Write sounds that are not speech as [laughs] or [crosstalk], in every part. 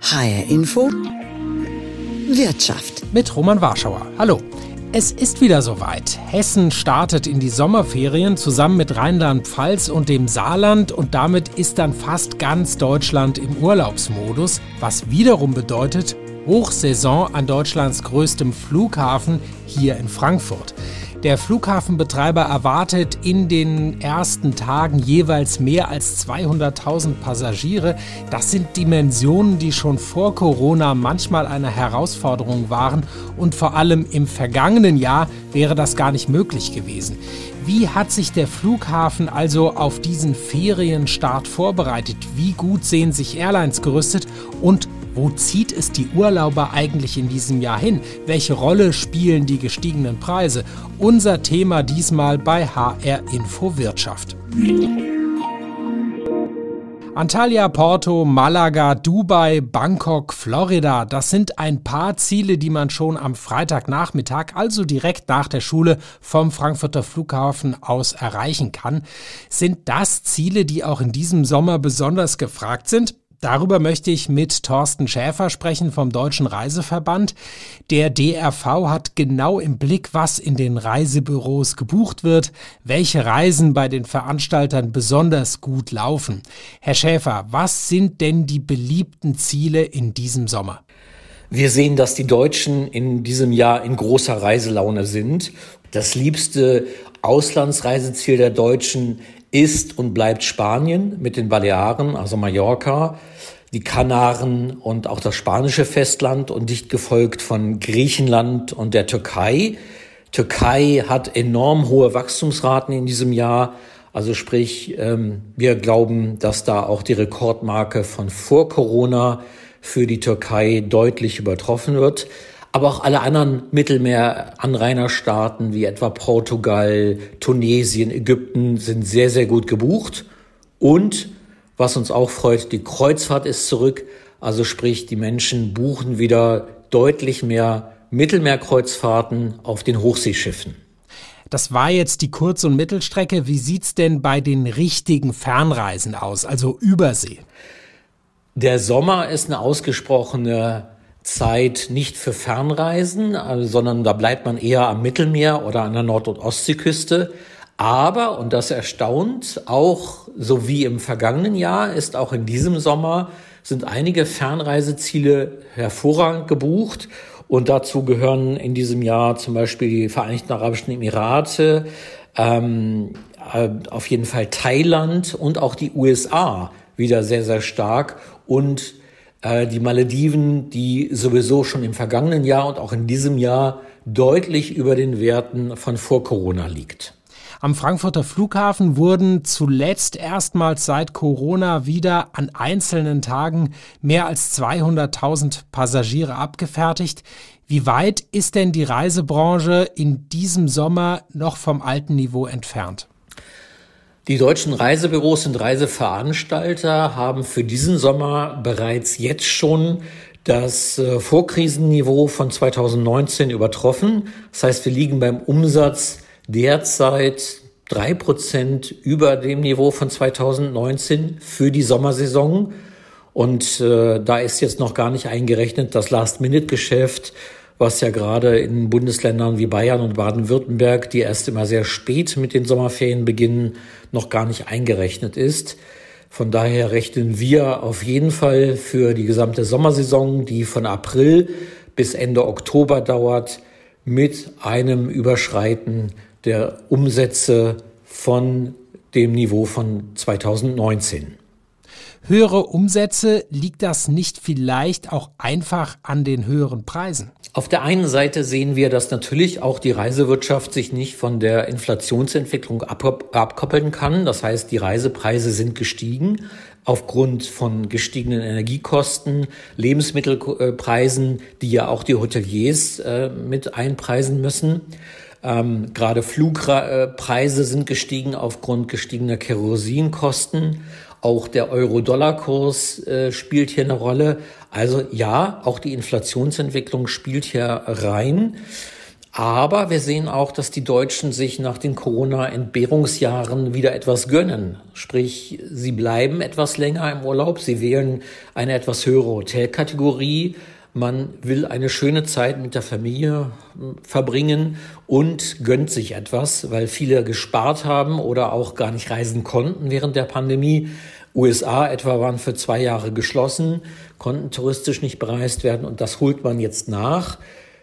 HR Info Wirtschaft mit Roman Warschauer. Hallo. Es ist wieder soweit. Hessen startet in die Sommerferien zusammen mit Rheinland-Pfalz und dem Saarland und damit ist dann fast ganz Deutschland im Urlaubsmodus, was wiederum bedeutet Hochsaison an Deutschlands größtem Flughafen hier in Frankfurt. Der Flughafenbetreiber erwartet in den ersten Tagen jeweils mehr als 200.000 Passagiere. Das sind Dimensionen, die schon vor Corona manchmal eine Herausforderung waren und vor allem im vergangenen Jahr wäre das gar nicht möglich gewesen. Wie hat sich der Flughafen also auf diesen Ferienstart vorbereitet? Wie gut sehen sich Airlines gerüstet und wo zieht es die Urlauber eigentlich in diesem Jahr hin? Welche Rolle spielen die gestiegenen Preise? Unser Thema diesmal bei HR Info Wirtschaft. Antalya, Porto, Malaga, Dubai, Bangkok, Florida, das sind ein paar Ziele, die man schon am Freitagnachmittag, also direkt nach der Schule vom Frankfurter Flughafen aus erreichen kann. Sind das Ziele, die auch in diesem Sommer besonders gefragt sind? Darüber möchte ich mit Thorsten Schäfer sprechen vom Deutschen Reiseverband. Der DRV hat genau im Blick, was in den Reisebüros gebucht wird, welche Reisen bei den Veranstaltern besonders gut laufen. Herr Schäfer, was sind denn die beliebten Ziele in diesem Sommer? Wir sehen, dass die Deutschen in diesem Jahr in großer Reiselaune sind. Das liebste Auslandsreiseziel der Deutschen ist und bleibt Spanien mit den Balearen, also Mallorca, die Kanaren und auch das spanische Festland und dicht gefolgt von Griechenland und der Türkei. Türkei hat enorm hohe Wachstumsraten in diesem Jahr. Also sprich, ähm, wir glauben, dass da auch die Rekordmarke von vor Corona für die Türkei deutlich übertroffen wird aber auch alle anderen Mittelmeeranrainerstaaten wie etwa Portugal, Tunesien, Ägypten sind sehr, sehr gut gebucht. Und was uns auch freut, die Kreuzfahrt ist zurück. Also sprich, die Menschen buchen wieder deutlich mehr Mittelmeerkreuzfahrten auf den Hochseeschiffen. Das war jetzt die Kurz- und Mittelstrecke. Wie sieht's denn bei den richtigen Fernreisen aus, also Übersee? Der Sommer ist eine ausgesprochene Zeit nicht für Fernreisen, also, sondern da bleibt man eher am Mittelmeer oder an der Nord- und Ostseeküste. Aber, und das erstaunt, auch so wie im vergangenen Jahr, ist auch in diesem Sommer sind einige Fernreiseziele hervorragend gebucht. Und dazu gehören in diesem Jahr zum Beispiel die Vereinigten Arabischen Emirate, ähm, äh, auf jeden Fall Thailand und auch die USA wieder sehr, sehr stark und die Malediven, die sowieso schon im vergangenen Jahr und auch in diesem Jahr deutlich über den Werten von vor Corona liegt. Am Frankfurter Flughafen wurden zuletzt erstmals seit Corona wieder an einzelnen Tagen mehr als 200.000 Passagiere abgefertigt. Wie weit ist denn die Reisebranche in diesem Sommer noch vom alten Niveau entfernt? Die deutschen Reisebüros und Reiseveranstalter haben für diesen Sommer bereits jetzt schon das äh, Vorkrisenniveau von 2019 übertroffen. Das heißt, wir liegen beim Umsatz derzeit drei Prozent über dem Niveau von 2019 für die Sommersaison. Und äh, da ist jetzt noch gar nicht eingerechnet das Last-Minute-Geschäft, was ja gerade in Bundesländern wie Bayern und Baden-Württemberg, die erst immer sehr spät mit den Sommerferien beginnen, noch gar nicht eingerechnet ist. Von daher rechnen wir auf jeden Fall für die gesamte Sommersaison, die von April bis Ende Oktober dauert, mit einem Überschreiten der Umsätze von dem Niveau von 2019 höhere Umsätze, liegt das nicht vielleicht auch einfach an den höheren Preisen? Auf der einen Seite sehen wir, dass natürlich auch die Reisewirtschaft sich nicht von der Inflationsentwicklung abkoppeln kann. Das heißt, die Reisepreise sind gestiegen aufgrund von gestiegenen Energiekosten, Lebensmittelpreisen, die ja auch die Hoteliers äh, mit einpreisen müssen. Ähm, gerade Flugpreise sind gestiegen aufgrund gestiegener Kerosinkosten. Auch der Euro-Dollar-Kurs äh, spielt hier eine Rolle. Also ja, auch die Inflationsentwicklung spielt hier rein. Aber wir sehen auch, dass die Deutschen sich nach den Corona-Entbehrungsjahren wieder etwas gönnen. Sprich, sie bleiben etwas länger im Urlaub, sie wählen eine etwas höhere Hotelkategorie. Man will eine schöne Zeit mit der Familie hm, verbringen und gönnt sich etwas, weil viele gespart haben oder auch gar nicht reisen konnten während der Pandemie. USA etwa waren für zwei Jahre geschlossen, konnten touristisch nicht bereist werden und das holt man jetzt nach.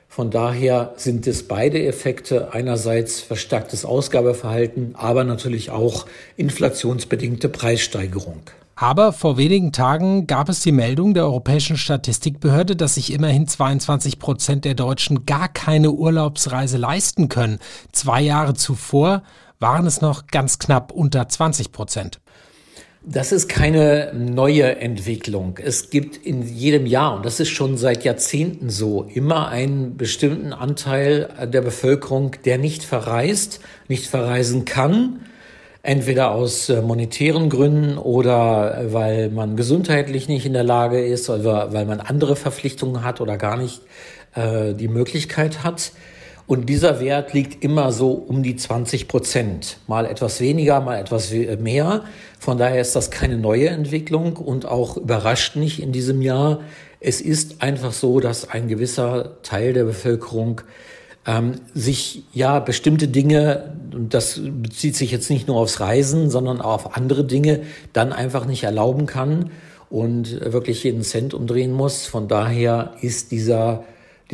Von daher sind es beide Effekte. Einerseits verstärktes Ausgabeverhalten, aber natürlich auch inflationsbedingte Preissteigerung. Aber vor wenigen Tagen gab es die Meldung der Europäischen Statistikbehörde, dass sich immerhin 22 Prozent der Deutschen gar keine Urlaubsreise leisten können. Zwei Jahre zuvor waren es noch ganz knapp unter 20 Prozent. Das ist keine neue Entwicklung. Es gibt in jedem Jahr, und das ist schon seit Jahrzehnten so, immer einen bestimmten Anteil der Bevölkerung, der nicht verreist, nicht verreisen kann, entweder aus äh, monetären Gründen oder weil man gesundheitlich nicht in der Lage ist oder weil man andere Verpflichtungen hat oder gar nicht äh, die Möglichkeit hat. Und dieser Wert liegt immer so um die 20 Prozent. Mal etwas weniger, mal etwas mehr. Von daher ist das keine neue Entwicklung und auch überrascht nicht in diesem Jahr. Es ist einfach so, dass ein gewisser Teil der Bevölkerung ähm, sich ja bestimmte Dinge, und das bezieht sich jetzt nicht nur aufs Reisen, sondern auch auf andere Dinge, dann einfach nicht erlauben kann und wirklich jeden Cent umdrehen muss. Von daher ist dieser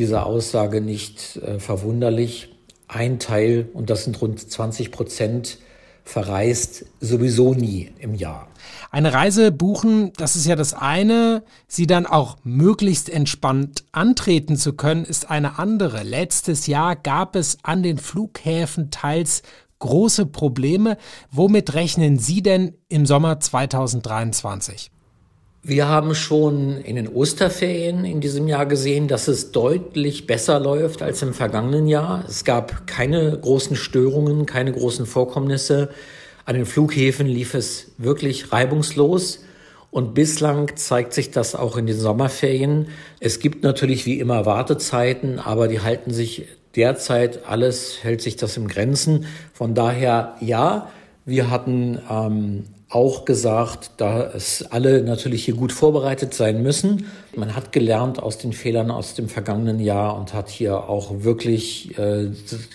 dieser Aussage nicht äh, verwunderlich. Ein Teil, und das sind rund 20 Prozent, verreist sowieso nie im Jahr. Eine Reise buchen, das ist ja das eine. Sie dann auch möglichst entspannt antreten zu können, ist eine andere. Letztes Jahr gab es an den Flughäfen teils große Probleme. Womit rechnen Sie denn im Sommer 2023? Wir haben schon in den Osterferien in diesem Jahr gesehen, dass es deutlich besser läuft als im vergangenen Jahr. Es gab keine großen Störungen, keine großen Vorkommnisse. An den Flughäfen lief es wirklich reibungslos. Und bislang zeigt sich das auch in den Sommerferien. Es gibt natürlich wie immer Wartezeiten, aber die halten sich derzeit alles, hält sich das im Grenzen. Von daher ja, wir hatten ähm, auch gesagt, dass alle natürlich hier gut vorbereitet sein müssen. Man hat gelernt aus den Fehlern aus dem vergangenen Jahr und hat hier auch wirklich äh,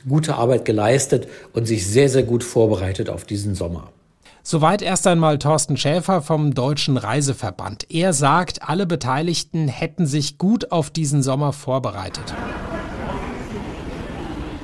gute Arbeit geleistet und sich sehr, sehr gut vorbereitet auf diesen Sommer. Soweit erst einmal Thorsten Schäfer vom Deutschen Reiseverband. Er sagt, alle Beteiligten hätten sich gut auf diesen Sommer vorbereitet.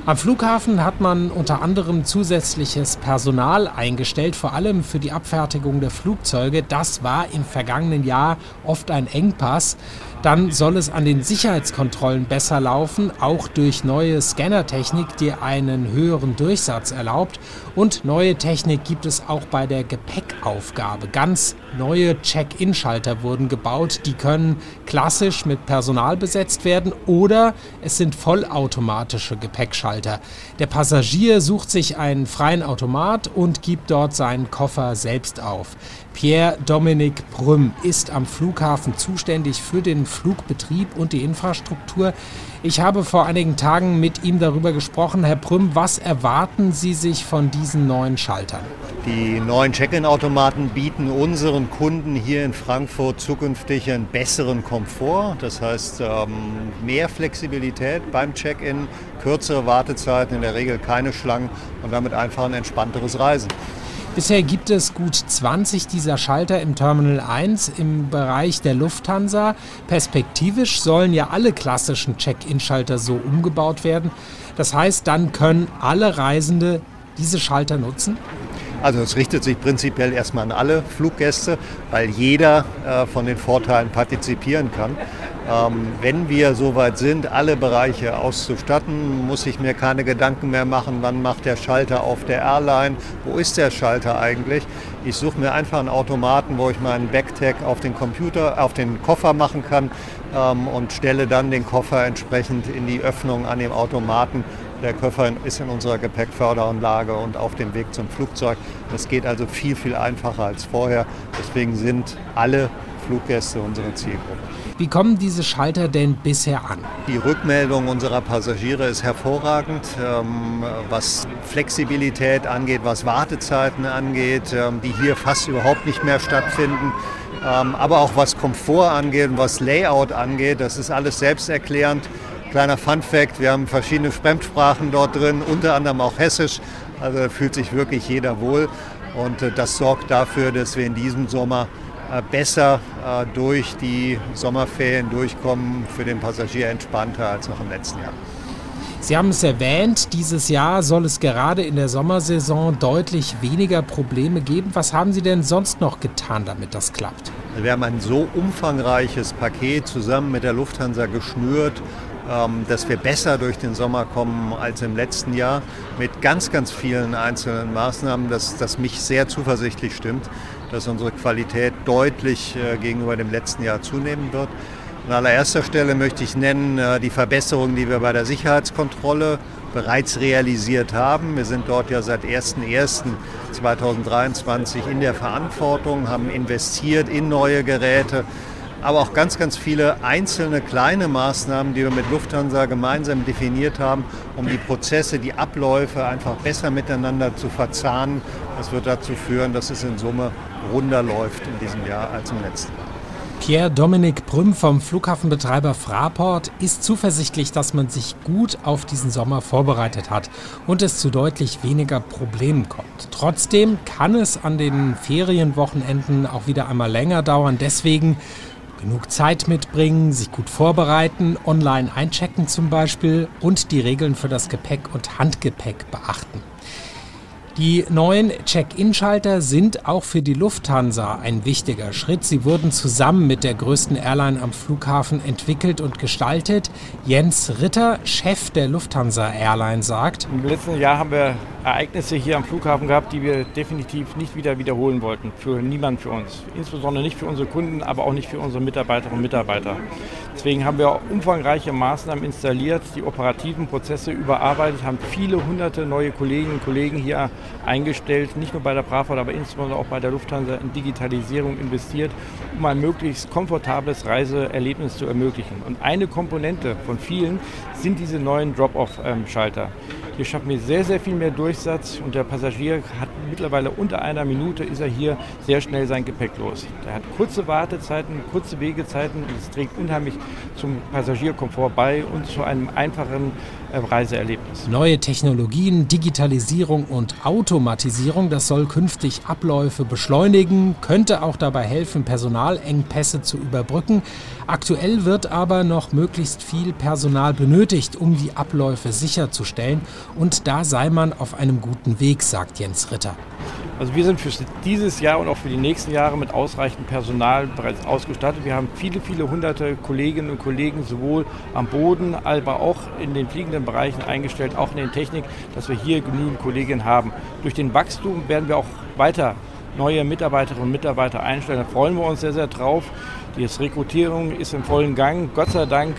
Am Flughafen hat man unter anderem zusätzliches Personal eingestellt, vor allem für die Abfertigung der Flugzeuge. Das war im vergangenen Jahr oft ein Engpass. Dann soll es an den Sicherheitskontrollen besser laufen, auch durch neue Scannertechnik, die einen höheren Durchsatz erlaubt. Und neue Technik gibt es auch bei der Gepäckaufgabe. Ganz neue Check-in-Schalter wurden gebaut. Die können klassisch mit Personal besetzt werden oder es sind vollautomatische Gepäckschalter. Der Passagier sucht sich einen freien Automat und gibt dort seinen Koffer selbst auf. Pierre-Dominique Brüm ist am Flughafen zuständig für den Flugbetrieb und die Infrastruktur. Ich habe vor einigen Tagen mit ihm darüber gesprochen. Herr Brüm, was erwarten Sie sich von diesen neuen Schaltern? Die neuen Check-in-Automaten bieten unseren Kunden hier in Frankfurt zukünftig einen besseren Komfort. Das heißt, ähm, mehr Flexibilität beim Check-in, kürzere Wartezeiten, in der Regel keine Schlangen und damit einfach ein entspannteres Reisen. Bisher gibt es gut 20 dieser Schalter im Terminal 1 im Bereich der Lufthansa. Perspektivisch sollen ja alle klassischen Check-in-Schalter so umgebaut werden. Das heißt, dann können alle Reisende diese Schalter nutzen? Also es richtet sich prinzipiell erstmal an alle Fluggäste, weil jeder äh, von den Vorteilen partizipieren kann. Ähm, wenn wir soweit sind, alle Bereiche auszustatten, muss ich mir keine Gedanken mehr machen, wann macht der Schalter auf der Airline, wo ist der Schalter eigentlich. Ich suche mir einfach einen Automaten, wo ich meinen Backtag auf den Computer, auf den Koffer machen kann ähm, und stelle dann den Koffer entsprechend in die Öffnung an dem Automaten. Der Koffer ist in unserer Gepäckförderanlage und auf dem Weg zum Flugzeug. Das geht also viel, viel einfacher als vorher. Deswegen sind alle Fluggäste unsere Zielgruppe. Wie kommen diese Schalter denn bisher an? Die Rückmeldung unserer Passagiere ist hervorragend, ähm, was Flexibilität angeht, was Wartezeiten angeht, ähm, die hier fast überhaupt nicht mehr stattfinden. Ähm, aber auch was Komfort angeht und was Layout angeht, das ist alles selbsterklärend. Kleiner Fun Fact, wir haben verschiedene Fremdsprachen dort drin, unter anderem auch Hessisch. Also fühlt sich wirklich jeder wohl. Und äh, das sorgt dafür, dass wir in diesem Sommer äh, besser äh, durch die Sommerferien durchkommen, für den Passagier entspannter als noch im letzten Jahr. Sie haben es erwähnt, dieses Jahr soll es gerade in der Sommersaison deutlich weniger Probleme geben. Was haben Sie denn sonst noch getan, damit das klappt? Wir haben ein so umfangreiches Paket zusammen mit der Lufthansa geschnürt, dass wir besser durch den Sommer kommen als im letzten Jahr mit ganz, ganz vielen einzelnen Maßnahmen, dass das mich sehr zuversichtlich stimmt, dass unsere Qualität deutlich äh, gegenüber dem letzten Jahr zunehmen wird. An allererster Stelle möchte ich nennen äh, die Verbesserungen, die wir bei der Sicherheitskontrolle bereits realisiert haben. Wir sind dort ja seit 01.01.2023 in der Verantwortung, haben investiert in neue Geräte, aber auch ganz, ganz viele einzelne kleine Maßnahmen, die wir mit Lufthansa gemeinsam definiert haben, um die Prozesse, die Abläufe einfach besser miteinander zu verzahnen. Das wird dazu führen, dass es in Summe runder läuft in diesem Jahr als im letzten. Pierre-Dominik Brüm vom Flughafenbetreiber Fraport ist zuversichtlich, dass man sich gut auf diesen Sommer vorbereitet hat und es zu deutlich weniger Problemen kommt. Trotzdem kann es an den Ferienwochenenden auch wieder einmal länger dauern. Deswegen genug Zeit mitbringen, sich gut vorbereiten, online einchecken zum Beispiel und die Regeln für das Gepäck und Handgepäck beachten. Die neuen Check-in-Schalter sind auch für die Lufthansa ein wichtiger Schritt. Sie wurden zusammen mit der größten Airline am Flughafen entwickelt und gestaltet. Jens Ritter, Chef der Lufthansa Airline, sagt, Im letzten Jahr haben wir Ereignisse hier am Flughafen gehabt, die wir definitiv nicht wieder wiederholen wollten. Für niemand für uns. Insbesondere nicht für unsere Kunden, aber auch nicht für unsere Mitarbeiterinnen und Mitarbeiter. Deswegen haben wir umfangreiche Maßnahmen installiert, die operativen Prozesse überarbeitet, haben viele hunderte neue Kolleginnen und Kollegen hier eingestellt, nicht nur bei der Braford, aber insbesondere auch bei der Lufthansa in Digitalisierung investiert, um ein möglichst komfortables Reiseerlebnis zu ermöglichen. Und eine Komponente von vielen sind diese neuen Drop-off-Schalter. Hier schaffen wir sehr, sehr viel mehr Durchsatz und der Passagier hat mittlerweile unter einer Minute ist er hier sehr schnell sein Gepäck los. Er hat kurze Wartezeiten, kurze Wegezeiten. Das trägt unheimlich zum Passagierkomfort bei und zu einem einfachen äh, Reiseerlebnis. Neue Technologien, Digitalisierung und Automatisierung, das soll künftig Abläufe beschleunigen, könnte auch dabei helfen, Personalengpässe zu überbrücken. Aktuell wird aber noch möglichst viel Personal benötigt, um die Abläufe sicherzustellen. Und da sei man auf einem guten Weg, sagt Jens Ritter. Also wir sind für dieses Jahr und auch für die nächsten Jahre mit ausreichend Personal bereits ausgestattet. Wir haben viele, viele hunderte Kolleginnen und Kollegen sowohl am Boden, aber auch in den fliegenden Bereichen eingestellt, auch in der Technik, dass wir hier genügend Kolleginnen haben. Durch den Wachstum werden wir auch weiter neue Mitarbeiterinnen und Mitarbeiter einstellen. Da freuen wir uns sehr, sehr drauf. Die Rekrutierung ist im vollen Gang. Gott sei Dank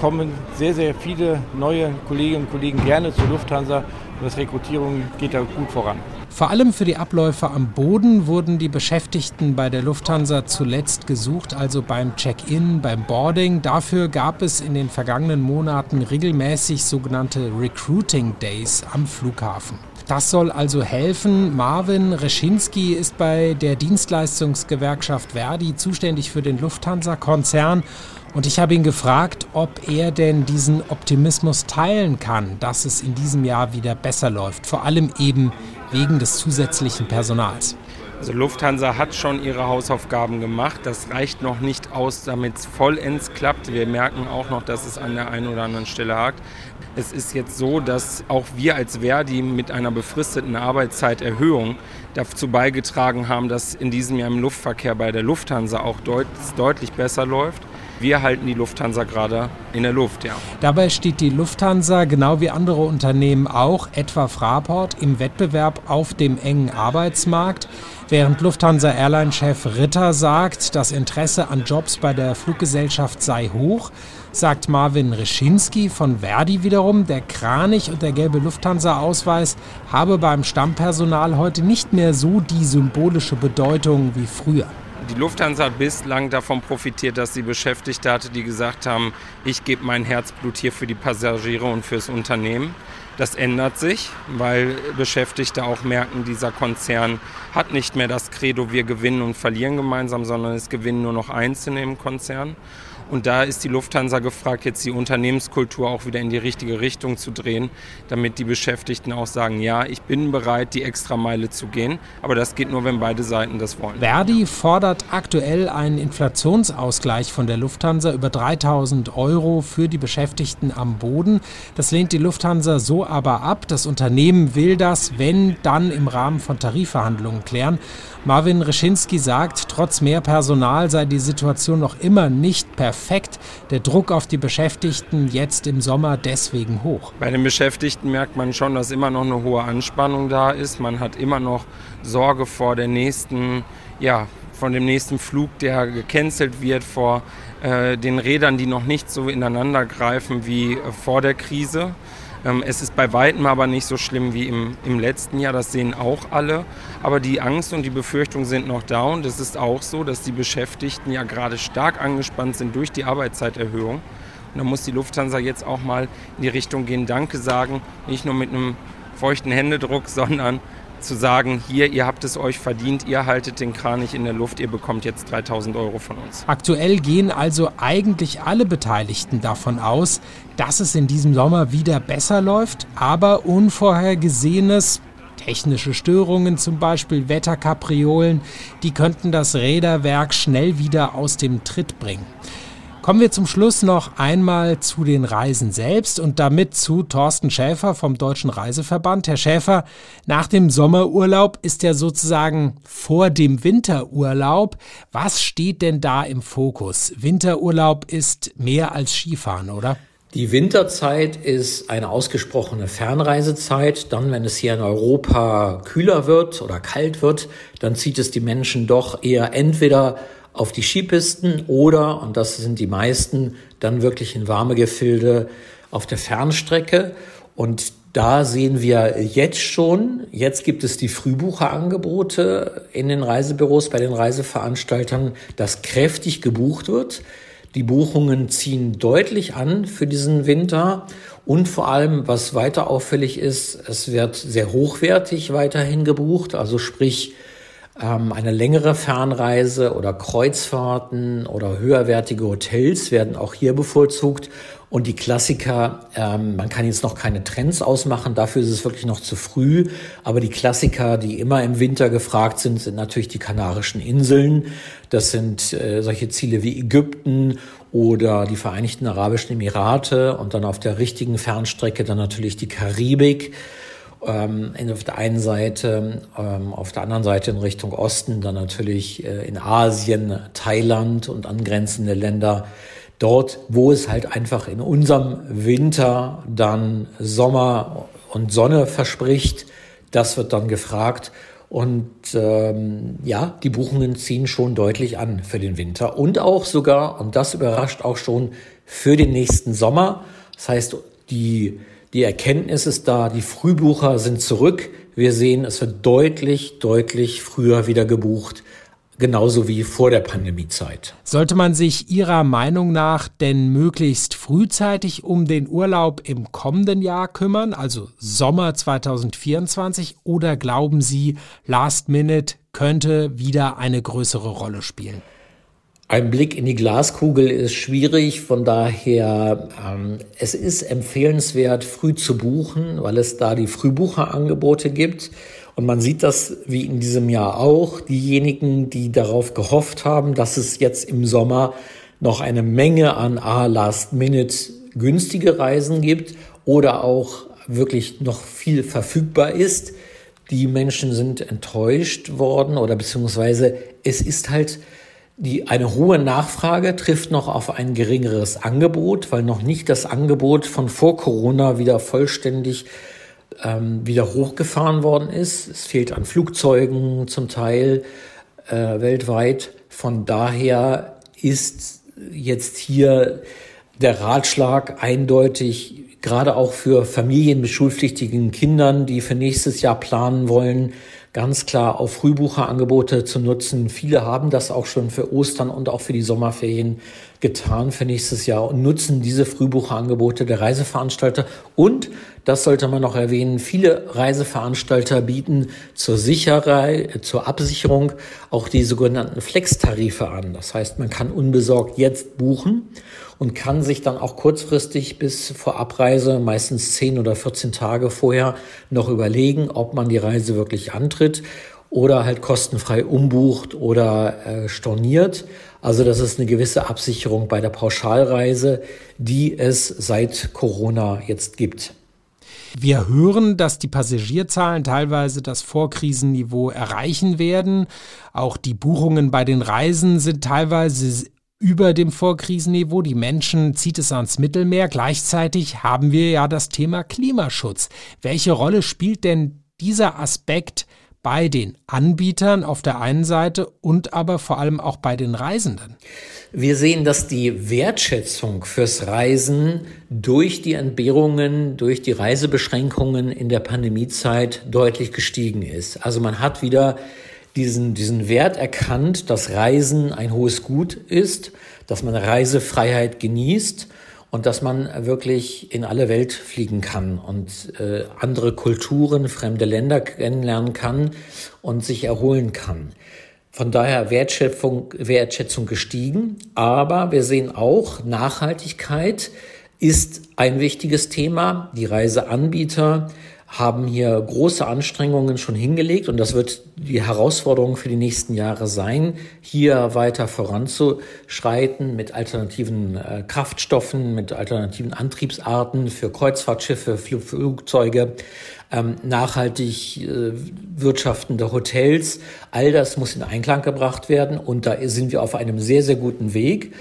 kommen sehr, sehr viele neue Kolleginnen und Kollegen gerne zur Lufthansa und das Rekrutierung geht da gut voran. Vor allem für die Abläufe am Boden wurden die Beschäftigten bei der Lufthansa zuletzt gesucht, also beim Check-in, beim Boarding. Dafür gab es in den vergangenen Monaten regelmäßig sogenannte Recruiting Days am Flughafen. Das soll also helfen. Marvin Reschinski ist bei der Dienstleistungsgewerkschaft Verdi zuständig für den Lufthansa-Konzern. Und ich habe ihn gefragt, ob er denn diesen Optimismus teilen kann, dass es in diesem Jahr wieder besser läuft. Vor allem eben wegen des zusätzlichen Personals. Also Lufthansa hat schon ihre Hausaufgaben gemacht. Das reicht noch nicht aus, damit es vollends klappt. Wir merken auch noch, dass es an der einen oder anderen Stelle hakt. Es ist jetzt so, dass auch wir als Verdi mit einer befristeten Arbeitszeiterhöhung dazu beigetragen haben, dass in diesem Jahr im Luftverkehr bei der Lufthansa auch deut deutlich besser läuft. Wir halten die Lufthansa gerade in der Luft, ja. Dabei steht die Lufthansa, genau wie andere Unternehmen auch, etwa Fraport, im Wettbewerb auf dem engen Arbeitsmarkt. Während Lufthansa Airline-Chef Ritter sagt, das Interesse an Jobs bei der Fluggesellschaft sei hoch, sagt Marvin Reschinski von Verdi wiederum, der Kranich und der gelbe Lufthansa-Ausweis habe beim Stammpersonal heute nicht mehr so die symbolische Bedeutung wie früher. Die Lufthansa hat bislang davon profitiert, dass sie Beschäftigte hatte, die gesagt haben, ich gebe mein Herzblut hier für die Passagiere und fürs Unternehmen. Das ändert sich, weil Beschäftigte auch merken, dieser Konzern hat nicht mehr das Credo, wir gewinnen und verlieren gemeinsam, sondern es gewinnen nur noch Einzelne im Konzern. Und da ist die Lufthansa gefragt, jetzt die Unternehmenskultur auch wieder in die richtige Richtung zu drehen, damit die Beschäftigten auch sagen, ja, ich bin bereit, die Extrameile zu gehen. Aber das geht nur, wenn beide Seiten das wollen. Verdi fordert aktuell einen Inflationsausgleich von der Lufthansa über 3000 Euro für die Beschäftigten am Boden. Das lehnt die Lufthansa so aber ab. Das Unternehmen will das, wenn, dann im Rahmen von Tarifverhandlungen klären. Marvin Reschinski sagt, trotz mehr Personal sei die Situation noch immer nicht perfekt. Der Druck auf die Beschäftigten jetzt im Sommer deswegen hoch. Bei den Beschäftigten merkt man schon, dass immer noch eine hohe Anspannung da ist. Man hat immer noch Sorge vor der nächsten, ja, von dem nächsten Flug, der gecancelt wird, vor äh, den Rädern, die noch nicht so ineinander greifen wie äh, vor der Krise. Ähm, es ist bei weitem aber nicht so schlimm wie im, im letzten Jahr, das sehen auch alle. Aber die Angst und die Befürchtung sind noch da und es ist auch so, dass die Beschäftigten ja gerade stark angespannt sind durch die Arbeitszeiterhöhung. Und da muss die Lufthansa jetzt auch mal in die Richtung gehen, Danke sagen, nicht nur mit einem feuchten Händedruck, [laughs] sondern zu sagen, hier, ihr habt es euch verdient, ihr haltet den Kranich in der Luft, ihr bekommt jetzt 3000 Euro von uns. Aktuell gehen also eigentlich alle Beteiligten davon aus, dass es in diesem Sommer wieder besser läuft, aber Unvorhergesehenes, technische Störungen zum Beispiel, Wetterkapriolen, die könnten das Räderwerk schnell wieder aus dem Tritt bringen. Kommen wir zum Schluss noch einmal zu den Reisen selbst und damit zu Thorsten Schäfer vom Deutschen Reiseverband. Herr Schäfer, nach dem Sommerurlaub ist ja sozusagen vor dem Winterurlaub. Was steht denn da im Fokus? Winterurlaub ist mehr als Skifahren, oder? Die Winterzeit ist eine ausgesprochene Fernreisezeit. Dann, wenn es hier in Europa kühler wird oder kalt wird, dann zieht es die Menschen doch eher entweder auf die Skipisten oder, und das sind die meisten, dann wirklich in warme Gefilde auf der Fernstrecke. Und da sehen wir jetzt schon, jetzt gibt es die Frühbucherangebote in den Reisebüros, bei den Reiseveranstaltern, dass kräftig gebucht wird. Die Buchungen ziehen deutlich an für diesen Winter. Und vor allem, was weiter auffällig ist, es wird sehr hochwertig weiterhin gebucht. Also sprich, ähm, eine längere Fernreise oder Kreuzfahrten oder höherwertige Hotels werden auch hier bevorzugt. Und die Klassiker, ähm, man kann jetzt noch keine Trends ausmachen, dafür ist es wirklich noch zu früh. Aber die Klassiker, die immer im Winter gefragt sind, sind natürlich die Kanarischen Inseln. Das sind äh, solche Ziele wie Ägypten oder die Vereinigten Arabischen Emirate und dann auf der richtigen Fernstrecke dann natürlich die Karibik ähm, auf der einen Seite, ähm, auf der anderen Seite in Richtung Osten dann natürlich äh, in Asien, Thailand und angrenzende Länder. Dort, wo es halt einfach in unserem Winter dann Sommer und Sonne verspricht, das wird dann gefragt. Und ähm, ja, die Buchungen ziehen schon deutlich an für den Winter und auch sogar, und das überrascht auch schon, für den nächsten Sommer. Das heißt, die die Erkenntnis ist da, die Frühbucher sind zurück. Wir sehen, es wird deutlich, deutlich früher wieder gebucht, genauso wie vor der Pandemiezeit. Sollte man sich Ihrer Meinung nach denn möglichst frühzeitig um den Urlaub im kommenden Jahr kümmern, also Sommer 2024, oder glauben Sie, Last Minute könnte wieder eine größere Rolle spielen? Ein Blick in die Glaskugel ist schwierig, von daher ähm, es ist empfehlenswert, früh zu buchen, weil es da die Frühbucherangebote gibt. Und man sieht das wie in diesem Jahr auch. Diejenigen, die darauf gehofft haben, dass es jetzt im Sommer noch eine Menge an A Last Minute günstige Reisen gibt oder auch wirklich noch viel verfügbar ist. Die Menschen sind enttäuscht worden oder beziehungsweise es ist halt die, eine hohe Nachfrage trifft noch auf ein geringeres Angebot, weil noch nicht das Angebot von vor Corona wieder vollständig ähm, wieder hochgefahren worden ist. Es fehlt an Flugzeugen zum Teil äh, weltweit. Von daher ist jetzt hier der Ratschlag eindeutig, gerade auch für Familien mit schulpflichtigen Kindern, die für nächstes Jahr planen wollen, ganz klar auf Frühbucherangebote zu nutzen. Viele haben das auch schon für Ostern und auch für die Sommerferien getan für nächstes Jahr und nutzen diese Frühbucherangebote der Reiseveranstalter. Und, das sollte man noch erwähnen, viele Reiseveranstalter bieten zur Sicherheit, zur Absicherung auch die sogenannten Flex-Tarife an. Das heißt, man kann unbesorgt jetzt buchen und kann sich dann auch kurzfristig bis vor Abreise, meistens 10 oder 14 Tage vorher, noch überlegen, ob man die Reise wirklich antritt oder halt kostenfrei umbucht oder äh, storniert. Also das ist eine gewisse Absicherung bei der Pauschalreise, die es seit Corona jetzt gibt. Wir hören, dass die Passagierzahlen teilweise das Vorkrisenniveau erreichen werden. Auch die Buchungen bei den Reisen sind teilweise über dem Vorkrisenniveau. Die Menschen zieht es ans Mittelmeer. Gleichzeitig haben wir ja das Thema Klimaschutz. Welche Rolle spielt denn dieser Aspekt bei den Anbietern auf der einen Seite und aber vor allem auch bei den Reisenden? Wir sehen, dass die Wertschätzung fürs Reisen durch die Entbehrungen, durch die Reisebeschränkungen in der Pandemiezeit deutlich gestiegen ist. Also man hat wieder diesen, diesen Wert erkannt, dass Reisen ein hohes Gut ist, dass man Reisefreiheit genießt und dass man wirklich in alle Welt fliegen kann und äh, andere Kulturen, fremde Länder kennenlernen kann und sich erholen kann. Von daher Wertschätzung, Wertschätzung gestiegen, aber wir sehen auch, Nachhaltigkeit ist ein wichtiges Thema. Die Reiseanbieter haben hier große Anstrengungen schon hingelegt und das wird die Herausforderung für die nächsten Jahre sein, hier weiter voranzuschreiten mit alternativen äh, Kraftstoffen, mit alternativen Antriebsarten für Kreuzfahrtschiffe, Flug Flugzeuge, ähm, nachhaltig äh, wirtschaftende Hotels. All das muss in Einklang gebracht werden und da sind wir auf einem sehr, sehr guten Weg.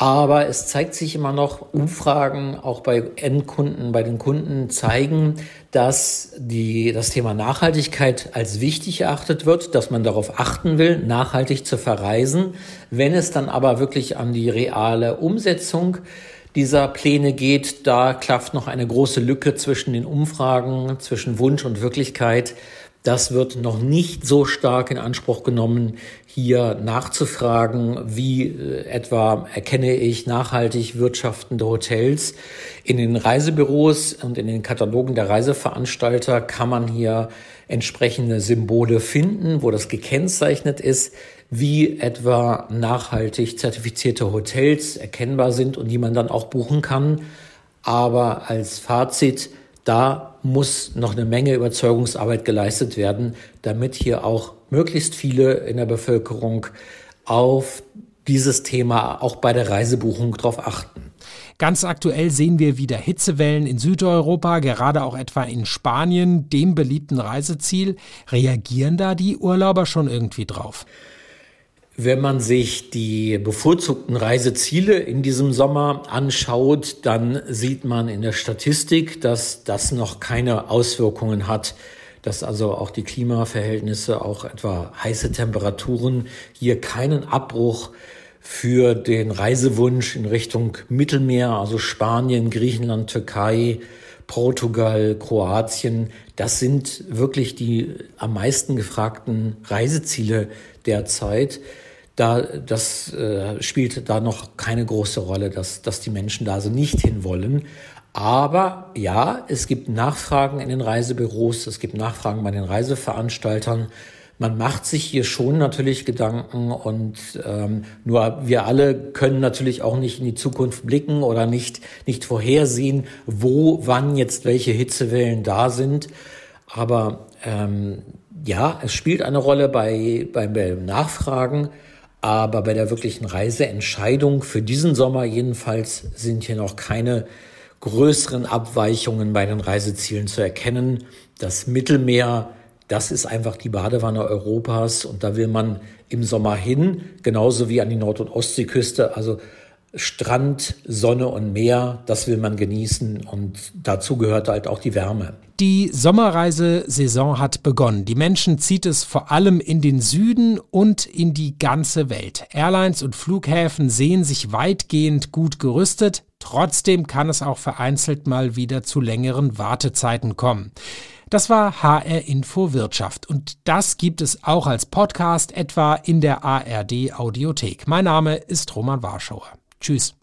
Aber es zeigt sich immer noch, Umfragen auch bei Endkunden, bei den Kunden zeigen, dass die, das Thema Nachhaltigkeit als wichtig erachtet wird, dass man darauf achten will, nachhaltig zu verreisen. Wenn es dann aber wirklich an die reale Umsetzung dieser Pläne geht, da klafft noch eine große Lücke zwischen den Umfragen, zwischen Wunsch und Wirklichkeit. Das wird noch nicht so stark in Anspruch genommen, hier nachzufragen, wie äh, etwa erkenne ich nachhaltig wirtschaftende Hotels. In den Reisebüros und in den Katalogen der Reiseveranstalter kann man hier entsprechende Symbole finden, wo das gekennzeichnet ist, wie etwa nachhaltig zertifizierte Hotels erkennbar sind und die man dann auch buchen kann. Aber als Fazit, da muss noch eine Menge Überzeugungsarbeit geleistet werden, damit hier auch möglichst viele in der Bevölkerung auf dieses Thema auch bei der Reisebuchung darauf achten. Ganz aktuell sehen wir wieder Hitzewellen in Südeuropa, gerade auch etwa in Spanien, dem beliebten Reiseziel. Reagieren da die Urlauber schon irgendwie drauf? Wenn man sich die bevorzugten Reiseziele in diesem Sommer anschaut, dann sieht man in der Statistik, dass das noch keine Auswirkungen hat, dass also auch die Klimaverhältnisse, auch etwa heiße Temperaturen hier keinen Abbruch für den Reisewunsch in Richtung Mittelmeer, also Spanien, Griechenland, Türkei, Portugal, Kroatien, das sind wirklich die am meisten gefragten Reiseziele derzeit da, das äh, spielt da noch keine große Rolle, dass, dass die Menschen da so nicht hinwollen. Aber ja, es gibt Nachfragen in den Reisebüros, es gibt Nachfragen bei den Reiseveranstaltern. Man macht sich hier schon natürlich Gedanken und ähm, nur wir alle können natürlich auch nicht in die Zukunft blicken oder nicht, nicht vorhersehen, wo, wann jetzt welche Hitzewellen da sind. Aber ähm, ja, es spielt eine Rolle bei, bei, beim Nachfragen. Aber bei der wirklichen Reiseentscheidung für diesen Sommer jedenfalls sind hier noch keine größeren Abweichungen bei den Reisezielen zu erkennen. Das Mittelmeer, das ist einfach die Badewanne Europas und da will man im Sommer hin, genauso wie an die Nord- und Ostseeküste. Also Strand, Sonne und Meer, das will man genießen und dazu gehört halt auch die Wärme. Die Sommerreisesaison hat begonnen. Die Menschen zieht es vor allem in den Süden und in die ganze Welt. Airlines und Flughäfen sehen sich weitgehend gut gerüstet. Trotzdem kann es auch vereinzelt mal wieder zu längeren Wartezeiten kommen. Das war HR Info Wirtschaft und das gibt es auch als Podcast etwa in der ARD Audiothek. Mein Name ist Roman Warschauer. Tschüss.